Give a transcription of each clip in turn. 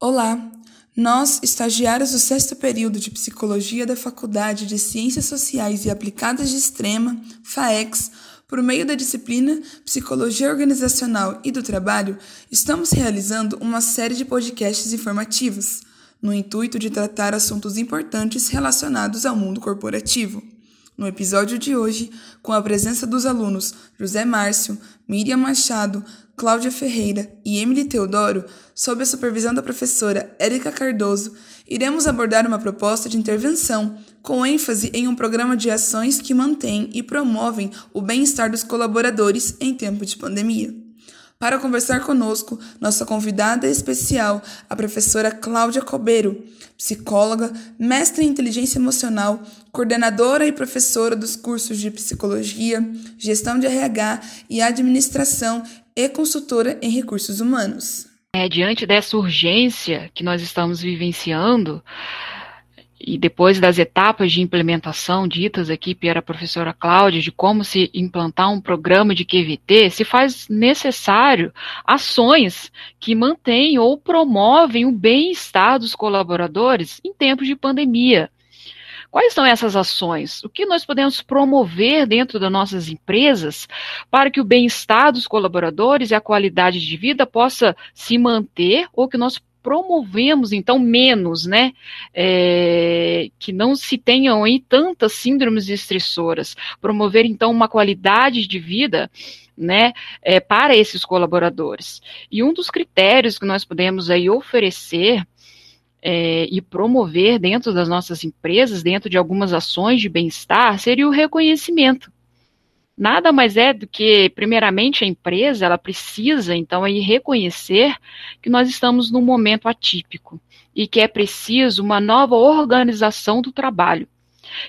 Olá, nós, estagiários do sexto período de Psicologia da Faculdade de Ciências Sociais e Aplicadas de Extrema, FAEX, por meio da disciplina Psicologia Organizacional e do Trabalho, estamos realizando uma série de podcasts informativos, no intuito de tratar assuntos importantes relacionados ao mundo corporativo. No episódio de hoje, com a presença dos alunos José Márcio, Miriam Machado, Cláudia Ferreira e Emily Teodoro, sob a supervisão da professora Érica Cardoso, iremos abordar uma proposta de intervenção com ênfase em um programa de ações que mantém e promovem o bem-estar dos colaboradores em tempo de pandemia. Para conversar conosco, nossa convidada especial, a professora Cláudia Cobeiro, psicóloga, mestre em inteligência emocional, coordenadora e professora dos cursos de psicologia, gestão de RH e administração e consultora em recursos humanos. É, diante dessa urgência que nós estamos vivenciando, e depois das etapas de implementação ditas aqui pela professora Cláudia, de como se implantar um programa de QVT, se faz necessário ações que mantêm ou promovem o bem-estar dos colaboradores em tempos de pandemia. Quais são essas ações? O que nós podemos promover dentro das nossas empresas para que o bem-estar dos colaboradores e a qualidade de vida possa se manter ou que nós promovemos, então, menos, né? É, que não se tenham aí tantas síndromes estressoras. Promover, então, uma qualidade de vida né, é, para esses colaboradores. E um dos critérios que nós podemos aí oferecer é, e promover dentro das nossas empresas, dentro de algumas ações de bem-estar, seria o reconhecimento nada mais é do que, primeiramente, a empresa, ela precisa, então, aí reconhecer que nós estamos num momento atípico e que é preciso uma nova organização do trabalho,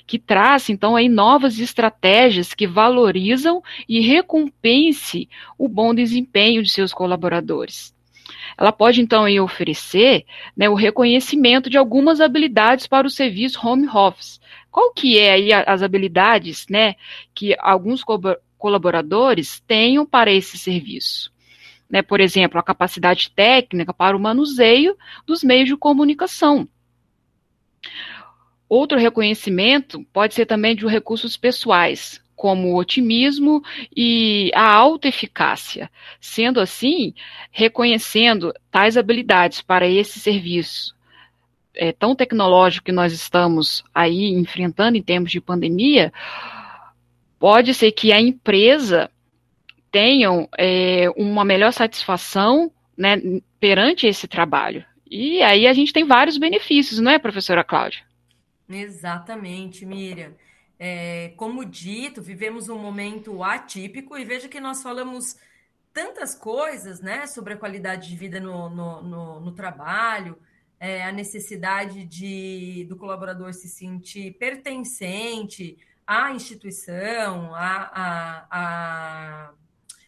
que traz, então, aí novas estratégias que valorizam e recompense o bom desempenho de seus colaboradores. Ela pode, então, oferecer né, o reconhecimento de algumas habilidades para o serviço home office, qual que é aí as habilidades, né, que alguns co colaboradores tenham para esse serviço? Né, por exemplo, a capacidade técnica para o manuseio dos meios de comunicação. Outro reconhecimento pode ser também de recursos pessoais, como o otimismo e a autoeficácia. Sendo assim, reconhecendo tais habilidades para esse serviço, é, tão tecnológico que nós estamos aí enfrentando em termos de pandemia, pode ser que a empresa tenham é, uma melhor satisfação né, perante esse trabalho. E aí a gente tem vários benefícios, não é, professora Cláudia? Exatamente, Miriam. É, como dito, vivemos um momento atípico e veja que nós falamos tantas coisas né, sobre a qualidade de vida no, no, no, no trabalho, é, a necessidade de, do colaborador se sentir pertencente à instituição, à, à, à,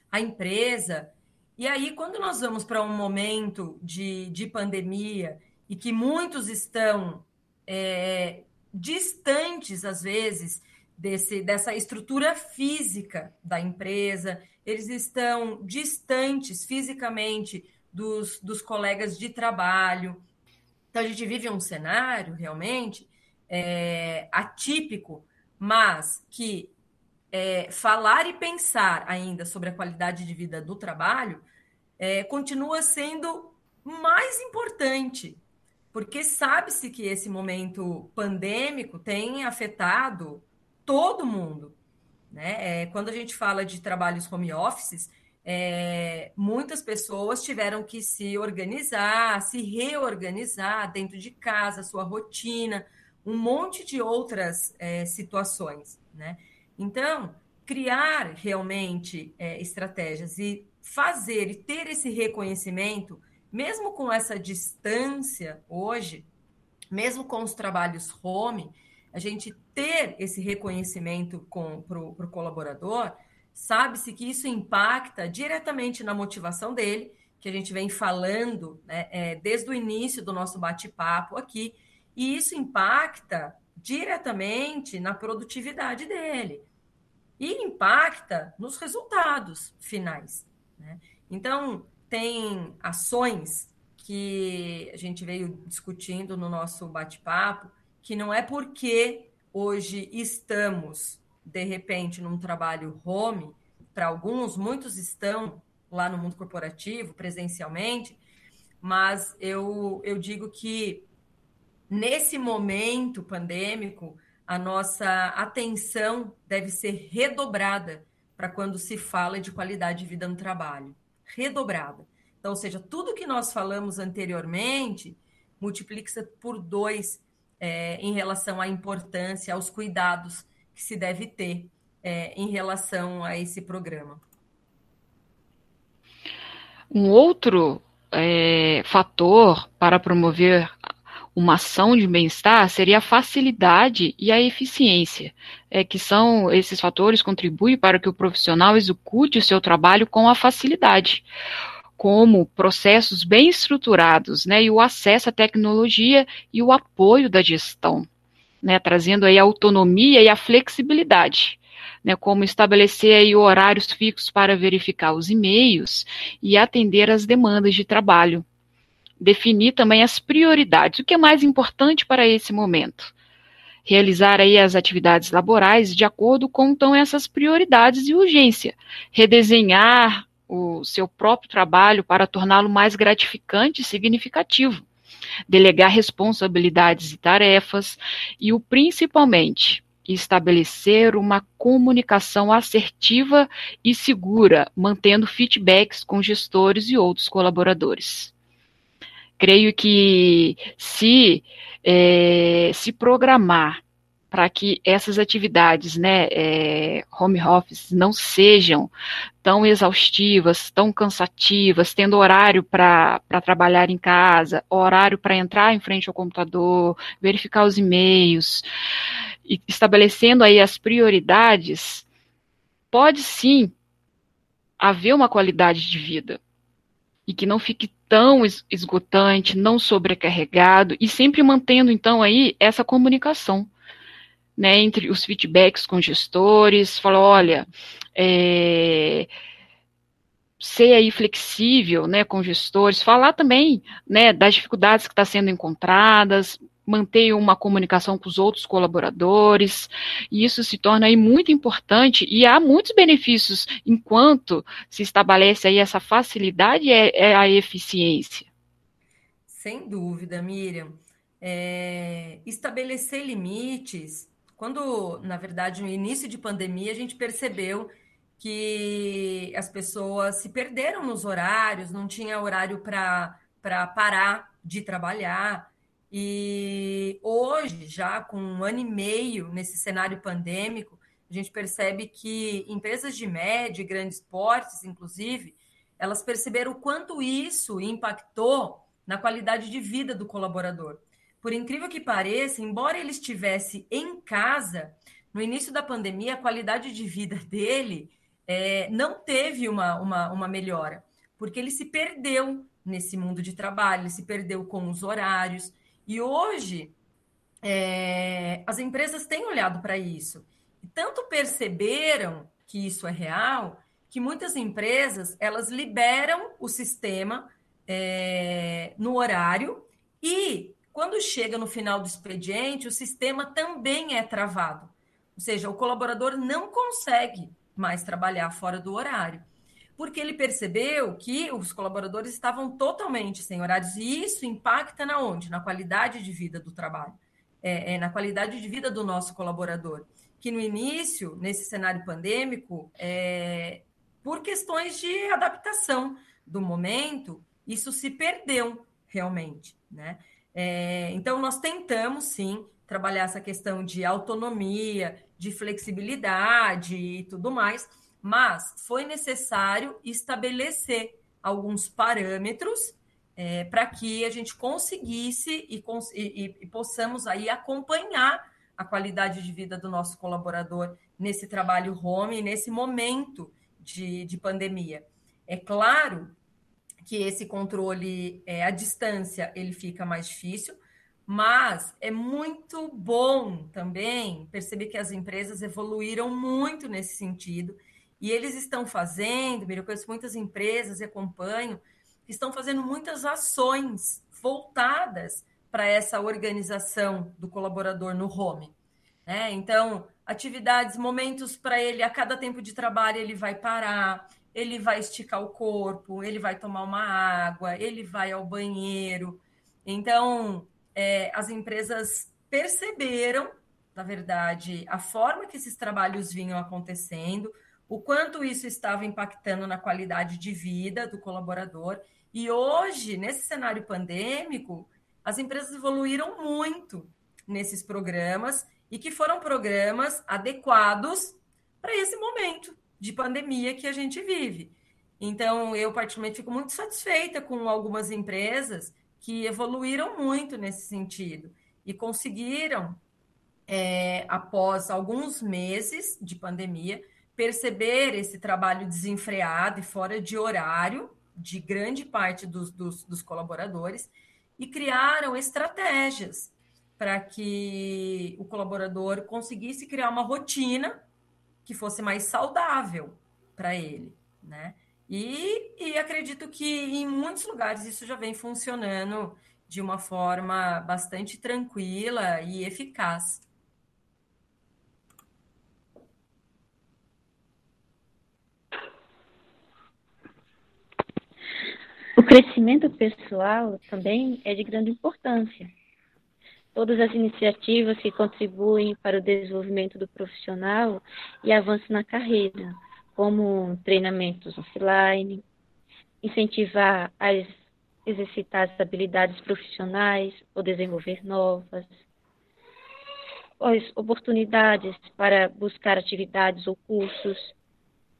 à empresa. E aí, quando nós vamos para um momento de, de pandemia e que muitos estão é, distantes, às vezes, desse, dessa estrutura física da empresa, eles estão distantes fisicamente dos, dos colegas de trabalho. Então, a gente vive um cenário realmente é, atípico, mas que é, falar e pensar ainda sobre a qualidade de vida do trabalho é, continua sendo mais importante, porque sabe-se que esse momento pandêmico tem afetado todo mundo. Né? É, quando a gente fala de trabalhos home offices, é, muitas pessoas tiveram que se organizar, se reorganizar dentro de casa, sua rotina, um monte de outras é, situações, né? Então, criar realmente é, estratégias e fazer e ter esse reconhecimento, mesmo com essa distância hoje, mesmo com os trabalhos home, a gente ter esse reconhecimento para o colaborador, sabe-se que isso impacta diretamente na motivação dele, que a gente vem falando né, é, desde o início do nosso bate-papo aqui, e isso impacta diretamente na produtividade dele e impacta nos resultados finais. Né? Então, tem ações que a gente veio discutindo no nosso bate-papo, que não é porque hoje estamos, de repente, num trabalho home, para alguns, muitos estão lá no mundo corporativo, presencialmente, mas eu, eu digo que nesse momento pandêmico, a nossa atenção deve ser redobrada para quando se fala de qualidade de vida no trabalho. Redobrada. Então, ou seja, tudo que nós falamos anteriormente multiplica-se por dois é, em relação à importância, aos cuidados que se deve ter é, em relação a esse programa. Um outro é, fator para promover uma ação de bem-estar seria a facilidade e a eficiência, é, que são esses fatores contribuem para que o profissional execute o seu trabalho com a facilidade, como processos bem estruturados, né, e o acesso à tecnologia e o apoio da gestão, né, trazendo aí a autonomia e a flexibilidade. Né, como estabelecer aí horários fixos para verificar os e-mails e atender às demandas de trabalho definir também as prioridades, o que é mais importante para esse momento. Realizar aí as atividades laborais de acordo com então essas prioridades e urgência. Redesenhar o seu próprio trabalho para torná-lo mais gratificante e significativo. Delegar responsabilidades e tarefas e o principalmente estabelecer uma comunicação assertiva e segura, mantendo feedbacks com gestores e outros colaboradores creio que se é, se programar para que essas atividades, né, é, home office, não sejam tão exaustivas, tão cansativas, tendo horário para trabalhar em casa, horário para entrar em frente ao computador, verificar os e-mails, e estabelecendo aí as prioridades, pode sim haver uma qualidade de vida e que não fique tão esgotante, não sobrecarregado e sempre mantendo então aí essa comunicação, né, entre os feedbacks com gestores, falar, olha, é, ser aí flexível, né, com gestores, falar também, né, das dificuldades que estão tá sendo encontradas, manter uma comunicação com os outros colaboradores, e isso se torna aí muito importante, e há muitos benefícios enquanto se estabelece aí essa facilidade e é, é a eficiência. Sem dúvida, Miriam. É, estabelecer limites, quando, na verdade, no início de pandemia, a gente percebeu que as pessoas se perderam nos horários, não tinha horário para parar de trabalhar, e hoje, já com um ano e meio nesse cenário pandêmico, a gente percebe que empresas de médio e grandes portes, inclusive, elas perceberam o quanto isso impactou na qualidade de vida do colaborador. Por incrível que pareça, embora ele estivesse em casa, no início da pandemia, a qualidade de vida dele é, não teve uma, uma, uma melhora, porque ele se perdeu nesse mundo de trabalho, ele se perdeu com os horários, e hoje, é, as empresas têm olhado para isso. E tanto perceberam que isso é real, que muitas empresas elas liberam o sistema é, no horário e quando chega no final do expediente, o sistema também é travado. Ou seja, o colaborador não consegue mais trabalhar fora do horário porque ele percebeu que os colaboradores estavam totalmente sem horários, e isso impacta na onde? Na qualidade de vida do trabalho, é, é, na qualidade de vida do nosso colaborador. Que no início, nesse cenário pandêmico, é, por questões de adaptação do momento, isso se perdeu realmente, né? É, então, nós tentamos, sim, trabalhar essa questão de autonomia, de flexibilidade e tudo mais, mas foi necessário estabelecer alguns parâmetros é, para que a gente conseguisse e, e, e, possamos aí acompanhar a qualidade de vida do nosso colaborador nesse trabalho home, nesse momento de, de pandemia. É claro que esse controle é, à distância ele fica mais difícil, mas é muito bom também perceber que as empresas evoluíram muito nesse sentido e eles estão fazendo, eu conheço muitas empresas e acompanho, estão fazendo muitas ações voltadas para essa organização do colaborador no home. Né? Então, atividades, momentos para ele, a cada tempo de trabalho, ele vai parar, ele vai esticar o corpo, ele vai tomar uma água, ele vai ao banheiro. Então, é, as empresas perceberam, na verdade, a forma que esses trabalhos vinham acontecendo, o quanto isso estava impactando na qualidade de vida do colaborador. E hoje, nesse cenário pandêmico, as empresas evoluíram muito nesses programas e que foram programas adequados para esse momento de pandemia que a gente vive. Então, eu particularmente fico muito satisfeita com algumas empresas que evoluíram muito nesse sentido e conseguiram, é, após alguns meses de pandemia, perceber esse trabalho desenfreado e fora de horário de grande parte dos, dos, dos colaboradores e criaram estratégias para que o colaborador conseguisse criar uma rotina que fosse mais saudável para ele, né? E, e acredito que em muitos lugares isso já vem funcionando de uma forma bastante tranquila e eficaz. O crescimento pessoal também é de grande importância. Todas as iniciativas que contribuem para o desenvolvimento do profissional e avanço na carreira, como treinamentos offline, incentivar a exercitar as habilidades profissionais ou desenvolver novas, as oportunidades para buscar atividades ou cursos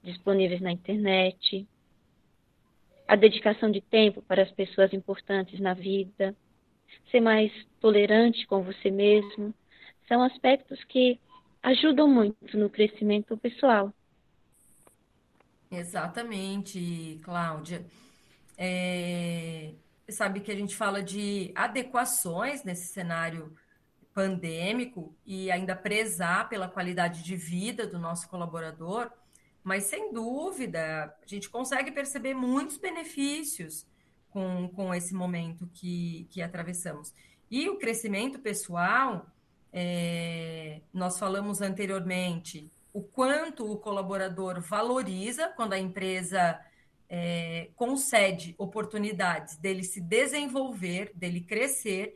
disponíveis na internet, a dedicação de tempo para as pessoas importantes na vida, ser mais tolerante com você mesmo, são aspectos que ajudam muito no crescimento pessoal. Exatamente, Cláudia. É, sabe que a gente fala de adequações nesse cenário pandêmico e ainda prezar pela qualidade de vida do nosso colaborador. Mas, sem dúvida, a gente consegue perceber muitos benefícios com, com esse momento que, que atravessamos. E o crescimento pessoal, é, nós falamos anteriormente, o quanto o colaborador valoriza quando a empresa é, concede oportunidades dele se desenvolver, dele crescer.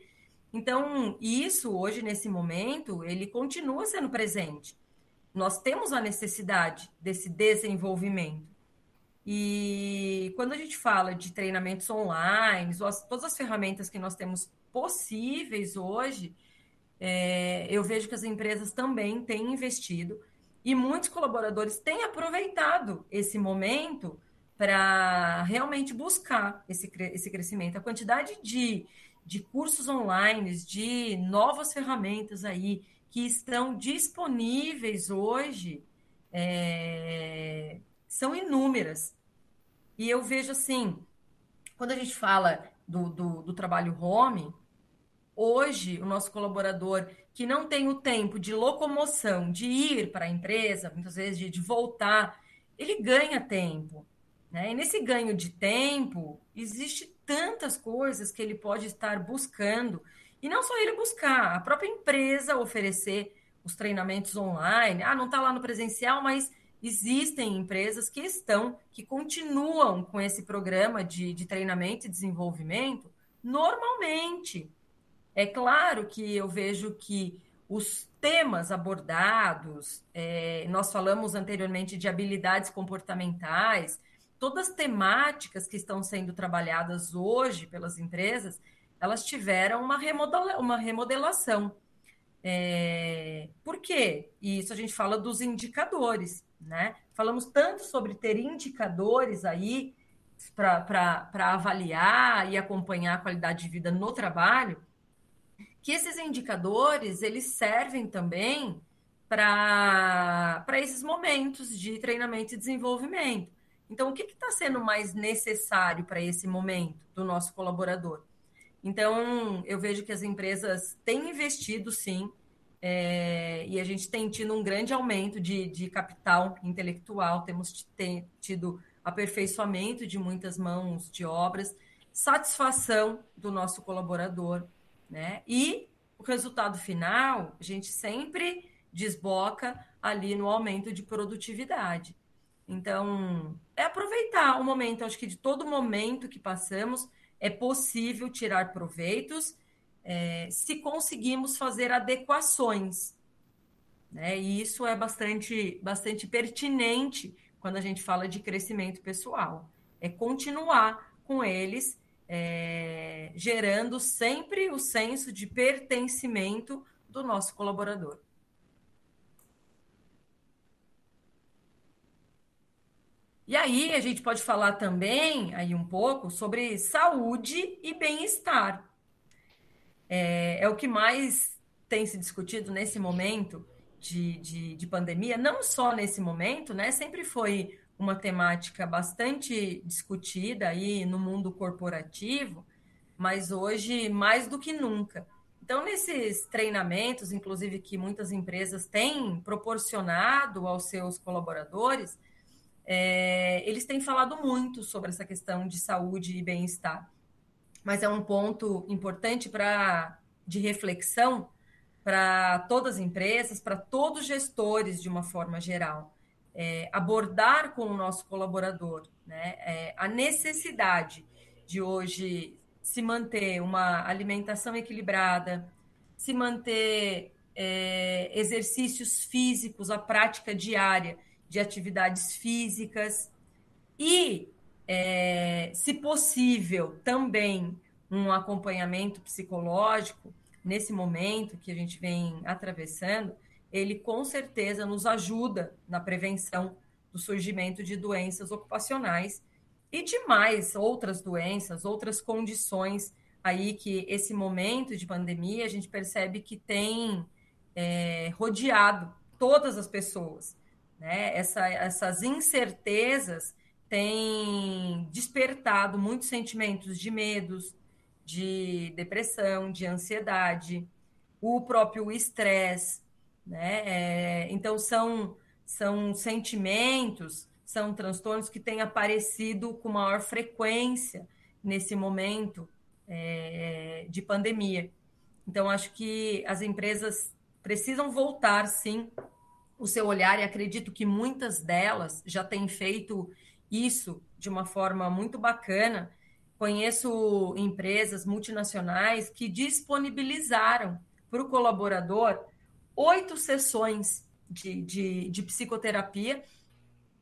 Então, isso hoje, nesse momento, ele continua sendo presente. Nós temos a necessidade desse desenvolvimento. E quando a gente fala de treinamentos online, todas as ferramentas que nós temos possíveis hoje, é, eu vejo que as empresas também têm investido e muitos colaboradores têm aproveitado esse momento para realmente buscar esse, esse crescimento. A quantidade de, de cursos online, de novas ferramentas aí, que estão disponíveis hoje é, são inúmeras. E eu vejo assim, quando a gente fala do, do, do trabalho home, hoje o nosso colaborador que não tem o tempo de locomoção, de ir para a empresa, muitas vezes de, de voltar, ele ganha tempo. Né? E nesse ganho de tempo, existe tantas coisas que ele pode estar buscando e não só ele buscar, a própria empresa oferecer os treinamentos online. Ah, não está lá no presencial, mas existem empresas que estão, que continuam com esse programa de, de treinamento e desenvolvimento normalmente. É claro que eu vejo que os temas abordados, é, nós falamos anteriormente de habilidades comportamentais, todas as temáticas que estão sendo trabalhadas hoje pelas empresas, elas tiveram uma, remodela, uma remodelação. É, por quê? E isso a gente fala dos indicadores, né? Falamos tanto sobre ter indicadores aí para avaliar e acompanhar a qualidade de vida no trabalho, que esses indicadores eles servem também para esses momentos de treinamento e desenvolvimento. Então, o que está sendo mais necessário para esse momento do nosso colaborador? Então, eu vejo que as empresas têm investido, sim, é, e a gente tem tido um grande aumento de, de capital intelectual, temos tido aperfeiçoamento de muitas mãos de obras, satisfação do nosso colaborador, né? E o resultado final, a gente sempre desboca ali no aumento de produtividade. Então, é aproveitar o momento, acho que de todo momento que passamos, é possível tirar proveitos é, se conseguimos fazer adequações. Né? E isso é bastante, bastante pertinente quando a gente fala de crescimento pessoal. É continuar com eles, é, gerando sempre o senso de pertencimento do nosso colaborador. E aí a gente pode falar também aí um pouco sobre saúde e bem-estar. É, é, o que mais tem se discutido nesse momento de, de, de, pandemia, não só nesse momento, né? Sempre foi uma temática bastante discutida aí no mundo corporativo, mas hoje mais do que nunca. Então, nesses treinamentos, inclusive que muitas empresas têm proporcionado aos seus colaboradores, é, eles têm falado muito sobre essa questão de saúde e bem-estar, mas é um ponto importante para de reflexão para todas as empresas, para todos os gestores de uma forma geral. É, abordar com o nosso colaborador né, é, a necessidade de hoje se manter uma alimentação equilibrada, se manter é, exercícios físicos, a prática diária de atividades físicas e, é, se possível, também um acompanhamento psicológico nesse momento que a gente vem atravessando, ele com certeza nos ajuda na prevenção do surgimento de doenças ocupacionais e de mais outras doenças, outras condições aí que esse momento de pandemia a gente percebe que tem é, rodeado todas as pessoas. Né? Essa, essas incertezas têm despertado muitos sentimentos de medos, de depressão, de ansiedade, o próprio estresse. Né? É, então, são, são sentimentos, são transtornos que têm aparecido com maior frequência nesse momento é, de pandemia. Então, acho que as empresas precisam voltar, sim, o seu olhar, e acredito que muitas delas já têm feito isso de uma forma muito bacana. Conheço empresas multinacionais que disponibilizaram para o colaborador oito sessões de, de, de, psicoterapia.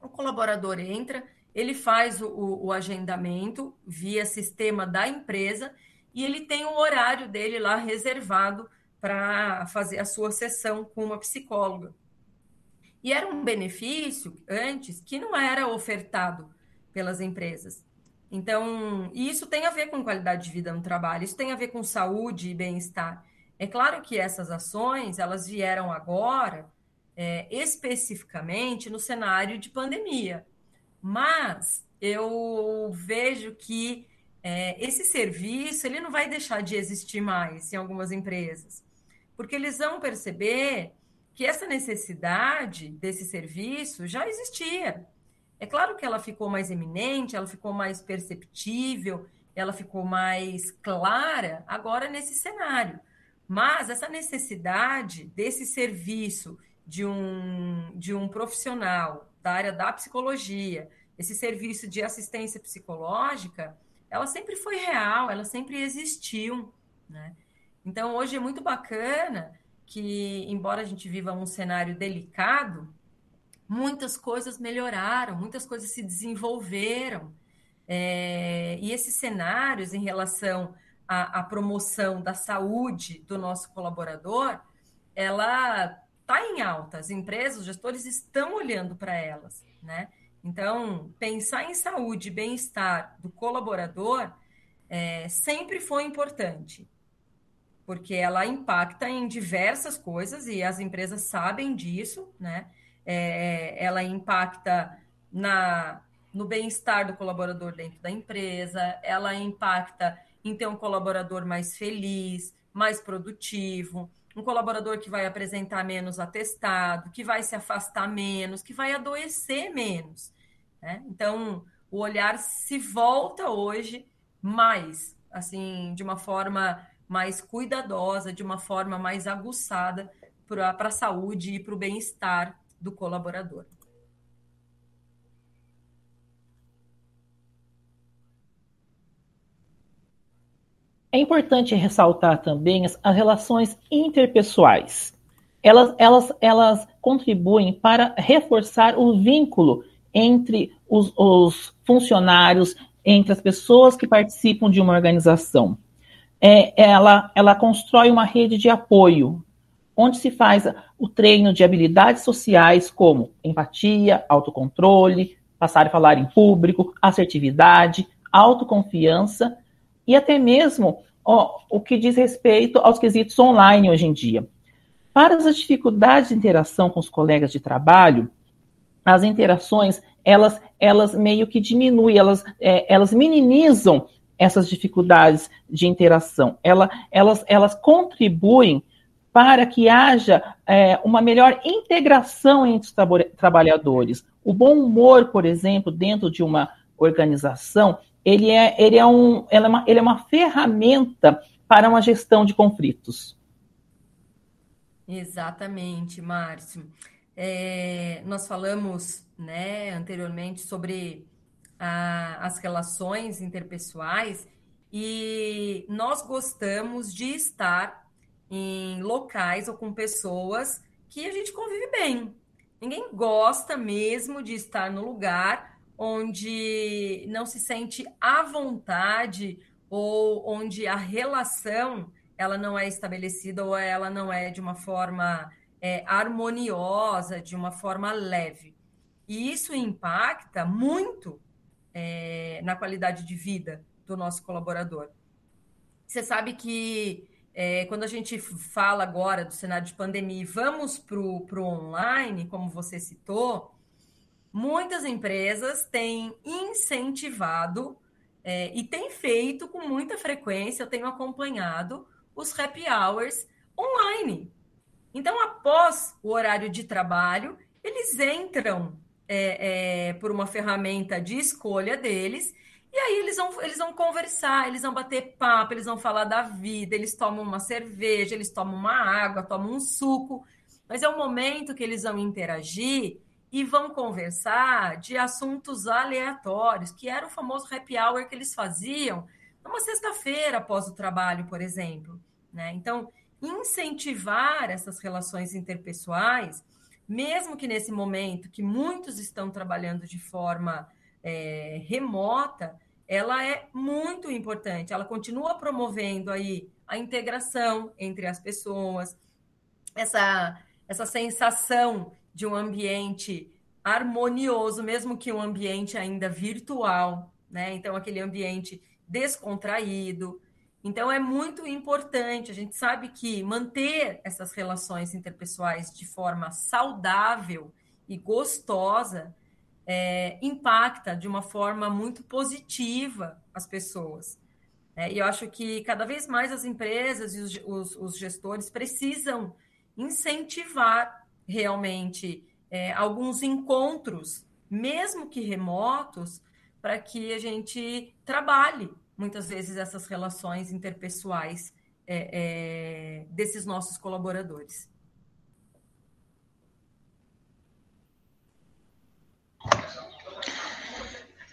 O colaborador entra, ele faz o, o agendamento via sistema da empresa e ele tem um horário dele lá reservado para fazer a sua sessão com uma psicóloga. E era um benefício antes que não era ofertado pelas empresas. Então, isso tem a ver com qualidade de vida no trabalho, isso tem a ver com saúde e bem-estar. É claro que essas ações, elas vieram agora, é, especificamente no cenário de pandemia. Mas eu vejo que é, esse serviço, ele não vai deixar de existir mais em algumas empresas, porque eles vão perceber que essa necessidade desse serviço já existia. É claro que ela ficou mais eminente, ela ficou mais perceptível, ela ficou mais clara agora nesse cenário. Mas essa necessidade desse serviço de um, de um profissional da área da psicologia, esse serviço de assistência psicológica, ela sempre foi real, ela sempre existiu. Né? Então, hoje é muito bacana que, embora a gente viva um cenário delicado, muitas coisas melhoraram, muitas coisas se desenvolveram. É, e esses cenários em relação à, à, promoção da saúde do nosso colaborador, ela está em alta. As empresas, os gestores estão olhando para elas, né? Então, pensar em saúde e bem-estar do colaborador é, sempre foi importante porque ela impacta em diversas coisas e as empresas sabem disso, né? É, ela impacta na, no bem-estar do colaborador dentro da empresa, ela impacta em ter um colaborador mais feliz, mais produtivo, um colaborador que vai apresentar menos atestado, que vai se afastar menos, que vai adoecer menos. Né? Então, o olhar se volta hoje mais, assim, de uma forma mais cuidadosa, de uma forma mais aguçada para a saúde e para o bem-estar do colaborador. É importante ressaltar também as, as relações interpessoais. Elas, elas, elas contribuem para reforçar o vínculo entre os, os funcionários, entre as pessoas que participam de uma organização. É, ela, ela constrói uma rede de apoio, onde se faz o treino de habilidades sociais como empatia, autocontrole, passar a falar em público, assertividade, autoconfiança e até mesmo ó, o que diz respeito aos quesitos online hoje em dia. Para as dificuldades de interação com os colegas de trabalho, as interações elas, elas meio que diminuem, elas, é, elas minimizam essas dificuldades de interação. Ela, elas, elas contribuem para que haja é, uma melhor integração entre os trabalhadores. O bom humor, por exemplo, dentro de uma organização, ele é, ele é, um, é, uma, ele é uma ferramenta para uma gestão de conflitos. Exatamente, Márcio. É, nós falamos né, anteriormente sobre as relações interpessoais e nós gostamos de estar em locais ou com pessoas que a gente convive bem. Ninguém gosta mesmo de estar no lugar onde não se sente à vontade ou onde a relação ela não é estabelecida ou ela não é de uma forma é, harmoniosa, de uma forma leve. E isso impacta muito é, na qualidade de vida do nosso colaborador. Você sabe que é, quando a gente fala agora do cenário de pandemia e vamos para o online, como você citou, muitas empresas têm incentivado é, e têm feito com muita frequência, eu tenho acompanhado os happy hours online. Então, após o horário de trabalho, eles entram é, é, por uma ferramenta de escolha deles, e aí eles vão, eles vão conversar, eles vão bater papo, eles vão falar da vida, eles tomam uma cerveja, eles tomam uma água, tomam um suco, mas é o momento que eles vão interagir e vão conversar de assuntos aleatórios, que era o famoso happy hour que eles faziam numa sexta-feira após o trabalho, por exemplo. Né? Então, incentivar essas relações interpessoais, mesmo que nesse momento que muitos estão trabalhando de forma é, remota, ela é muito importante. Ela continua promovendo aí a integração entre as pessoas, essa, essa sensação de um ambiente harmonioso, mesmo que um ambiente ainda virtual, né? Então, aquele ambiente descontraído. Então, é muito importante. A gente sabe que manter essas relações interpessoais de forma saudável e gostosa é, impacta de uma forma muito positiva as pessoas. É, e eu acho que cada vez mais as empresas e os, os, os gestores precisam incentivar realmente é, alguns encontros, mesmo que remotos, para que a gente trabalhe muitas vezes essas relações interpessoais é, é, desses nossos colaboradores.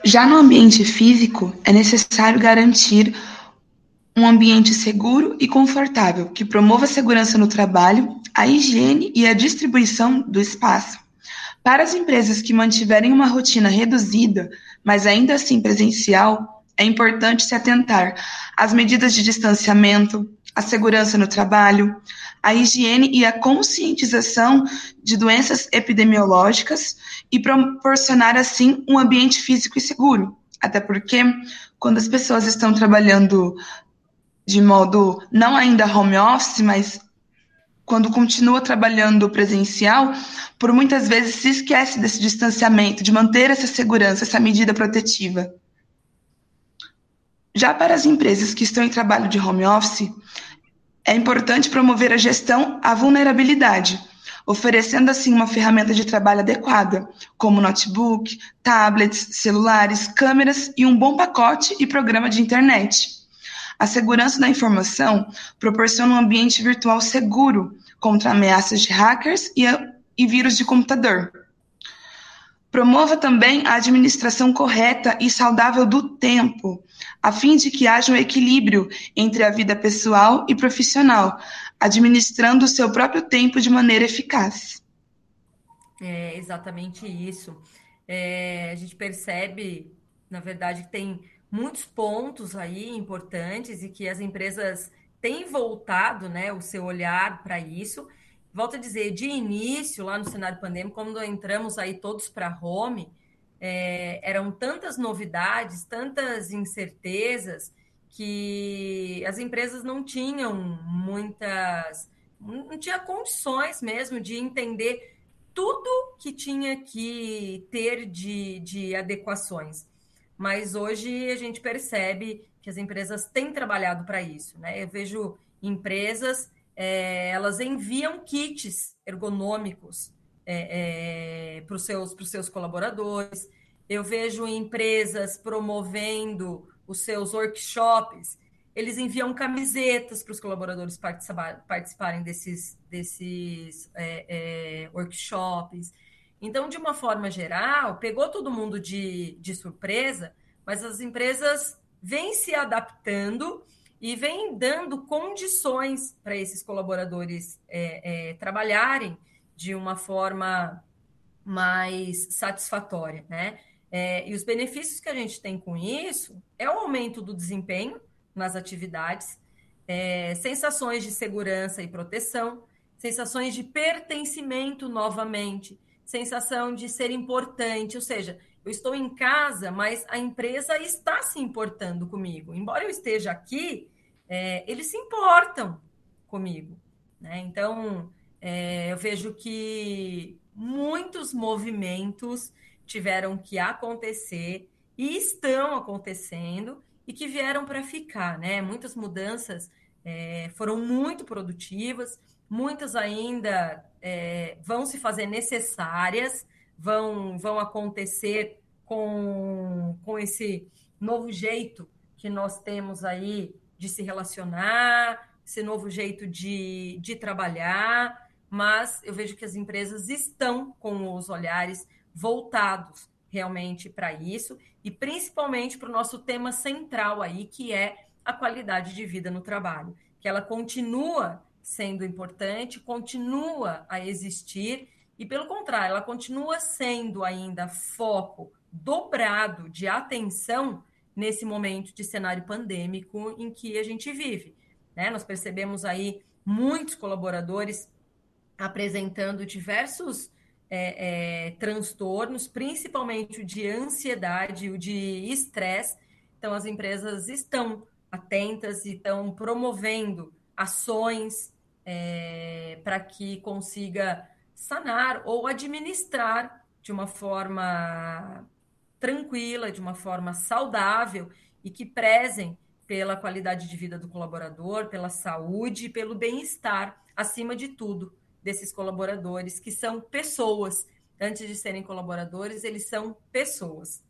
Já no ambiente físico, é necessário garantir um ambiente seguro e confortável que promova a segurança no trabalho, a higiene e a distribuição do espaço. Para as empresas que mantiverem uma rotina reduzida, mas ainda assim presencial, é importante se atentar às medidas de distanciamento, à segurança no trabalho, à higiene e à conscientização de doenças epidemiológicas e proporcionar, assim, um ambiente físico e seguro. Até porque, quando as pessoas estão trabalhando de modo não ainda home office, mas quando continua trabalhando presencial, por muitas vezes se esquece desse distanciamento, de manter essa segurança, essa medida protetiva. Já para as empresas que estão em trabalho de home office, é importante promover a gestão à vulnerabilidade, oferecendo assim uma ferramenta de trabalho adequada, como notebook, tablets, celulares, câmeras e um bom pacote e programa de internet. A segurança da informação proporciona um ambiente virtual seguro contra ameaças de hackers e, e vírus de computador. Promova também a administração correta e saudável do tempo, a fim de que haja um equilíbrio entre a vida pessoal e profissional, administrando o seu próprio tempo de maneira eficaz. É exatamente isso. É, a gente percebe, na verdade, que tem muitos pontos aí importantes e que as empresas têm voltado né, o seu olhar para isso. Volto a dizer, de início, lá no cenário pandêmico, quando entramos aí todos para home, é, eram tantas novidades, tantas incertezas, que as empresas não tinham muitas, não tinha condições mesmo de entender tudo que tinha que ter de, de adequações. Mas hoje a gente percebe que as empresas têm trabalhado para isso. Né? Eu vejo empresas, é, elas enviam kits ergonômicos é, é, para os seus, seus colaboradores. Eu vejo empresas promovendo os seus workshops, eles enviam camisetas para os colaboradores participar, participarem desses, desses é, é, workshops. Então, de uma forma geral, pegou todo mundo de, de surpresa, mas as empresas vêm se adaptando e vêm dando condições para esses colaboradores é, é, trabalharem de uma forma mais satisfatória, né? É, e os benefícios que a gente tem com isso é o aumento do desempenho nas atividades, é, sensações de segurança e proteção, sensações de pertencimento novamente, sensação de ser importante, ou seja, eu estou em casa, mas a empresa está se importando comigo. Embora eu esteja aqui, é, eles se importam comigo. Né? Então, é, eu vejo que muitos movimentos tiveram que acontecer e estão acontecendo e que vieram para ficar, né? Muitas mudanças é, foram muito produtivas, muitas ainda é, vão se fazer necessárias, vão, vão acontecer com, com esse novo jeito que nós temos aí de se relacionar, esse novo jeito de, de trabalhar, mas eu vejo que as empresas estão com os olhares voltados realmente para isso e principalmente para o nosso tema central aí, que é a qualidade de vida no trabalho, que ela continua sendo importante, continua a existir e pelo contrário, ela continua sendo ainda foco dobrado de atenção nesse momento de cenário pandêmico em que a gente vive. Né? Nós percebemos aí muitos colaboradores apresentando diversos é, é, transtornos, principalmente o de ansiedade, o de estresse. Então, as empresas estão atentas e estão promovendo ações é, para que consiga sanar ou administrar de uma forma tranquila, de uma forma saudável e que prezem pela qualidade de vida do colaborador, pela saúde e pelo bem-estar, acima de tudo desses colaboradores, que são pessoas. Antes de serem colaboradores, eles são pessoas.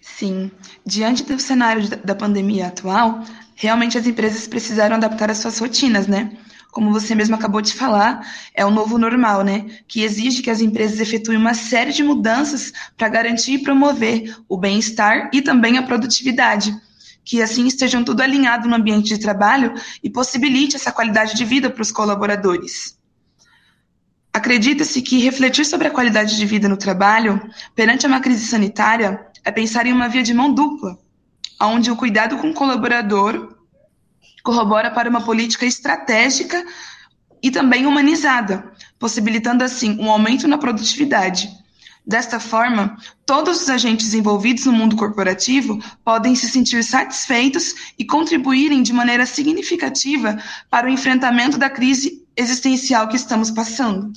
Sim, diante do cenário da pandemia atual, realmente as empresas precisaram adaptar as suas rotinas, né? Como você mesmo acabou de falar, é o novo normal, né? Que exige que as empresas efetuem uma série de mudanças para garantir e promover o bem-estar e também a produtividade que assim estejam tudo alinhado no ambiente de trabalho e possibilite essa qualidade de vida para os colaboradores. Acredita-se que refletir sobre a qualidade de vida no trabalho, perante uma crise sanitária, é pensar em uma via de mão dupla, onde o cuidado com o colaborador corrobora para uma política estratégica e também humanizada, possibilitando assim um aumento na produtividade, Desta forma, todos os agentes envolvidos no mundo corporativo podem se sentir satisfeitos e contribuírem de maneira significativa para o enfrentamento da crise existencial que estamos passando.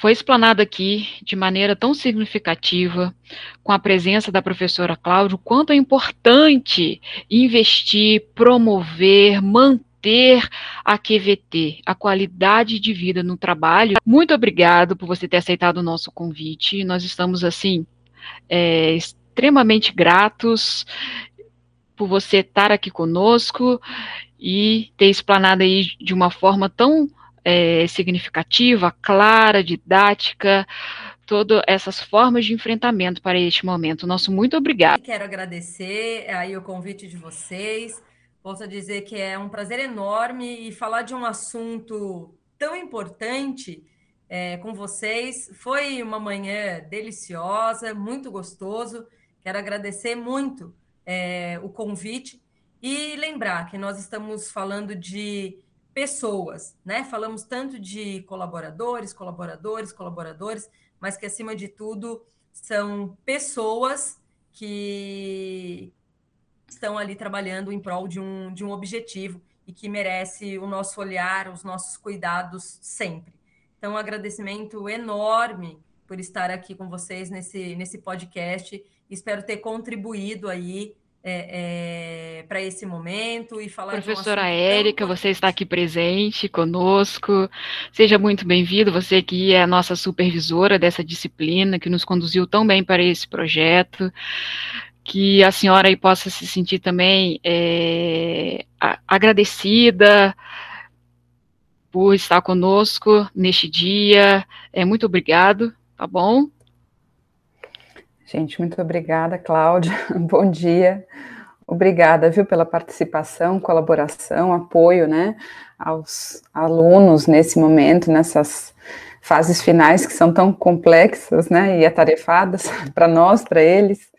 Foi explanado aqui de maneira tão significativa, com a presença da professora Cláudia, o quanto é importante investir, promover, manter a QVT, a qualidade de vida no trabalho. Muito obrigado por você ter aceitado o nosso convite. Nós estamos, assim, é, extremamente gratos por você estar aqui conosco e ter explanado aí de uma forma tão é, significativa, clara, didática, todas essas formas de enfrentamento para este momento. Nosso muito obrigado. Quero agradecer aí o convite de vocês. Posso dizer que é um prazer enorme e falar de um assunto tão importante é, com vocês. Foi uma manhã deliciosa, muito gostoso. Quero agradecer muito é, o convite e lembrar que nós estamos falando de pessoas, né? Falamos tanto de colaboradores, colaboradores, colaboradores, mas que acima de tudo são pessoas que estão ali trabalhando em prol de um, de um objetivo e que merece o nosso olhar, os nossos cuidados sempre. Então, um agradecimento enorme por estar aqui com vocês nesse, nesse podcast. Espero ter contribuído aí é, é, para esse momento e falar Professora um Érica, você está aqui presente conosco. Seja muito bem-vindo, você que é a nossa supervisora dessa disciplina, que nos conduziu tão bem para esse projeto. Que a senhora aí possa se sentir também é, agradecida por estar conosco neste dia. É, muito obrigado, tá bom? Gente, muito obrigada, Cláudia. Bom dia. Obrigada, viu, pela participação, colaboração, apoio, né, aos alunos nesse momento, nessas fases finais que são tão complexas, né, e atarefadas para nós, para eles.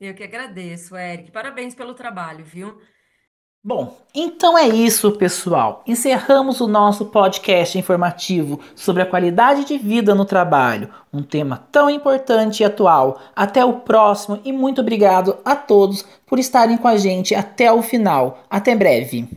Eu que agradeço, Eric. Parabéns pelo trabalho, viu? Bom, então é isso, pessoal. Encerramos o nosso podcast informativo sobre a qualidade de vida no trabalho, um tema tão importante e atual. Até o próximo e muito obrigado a todos por estarem com a gente até o final. Até breve.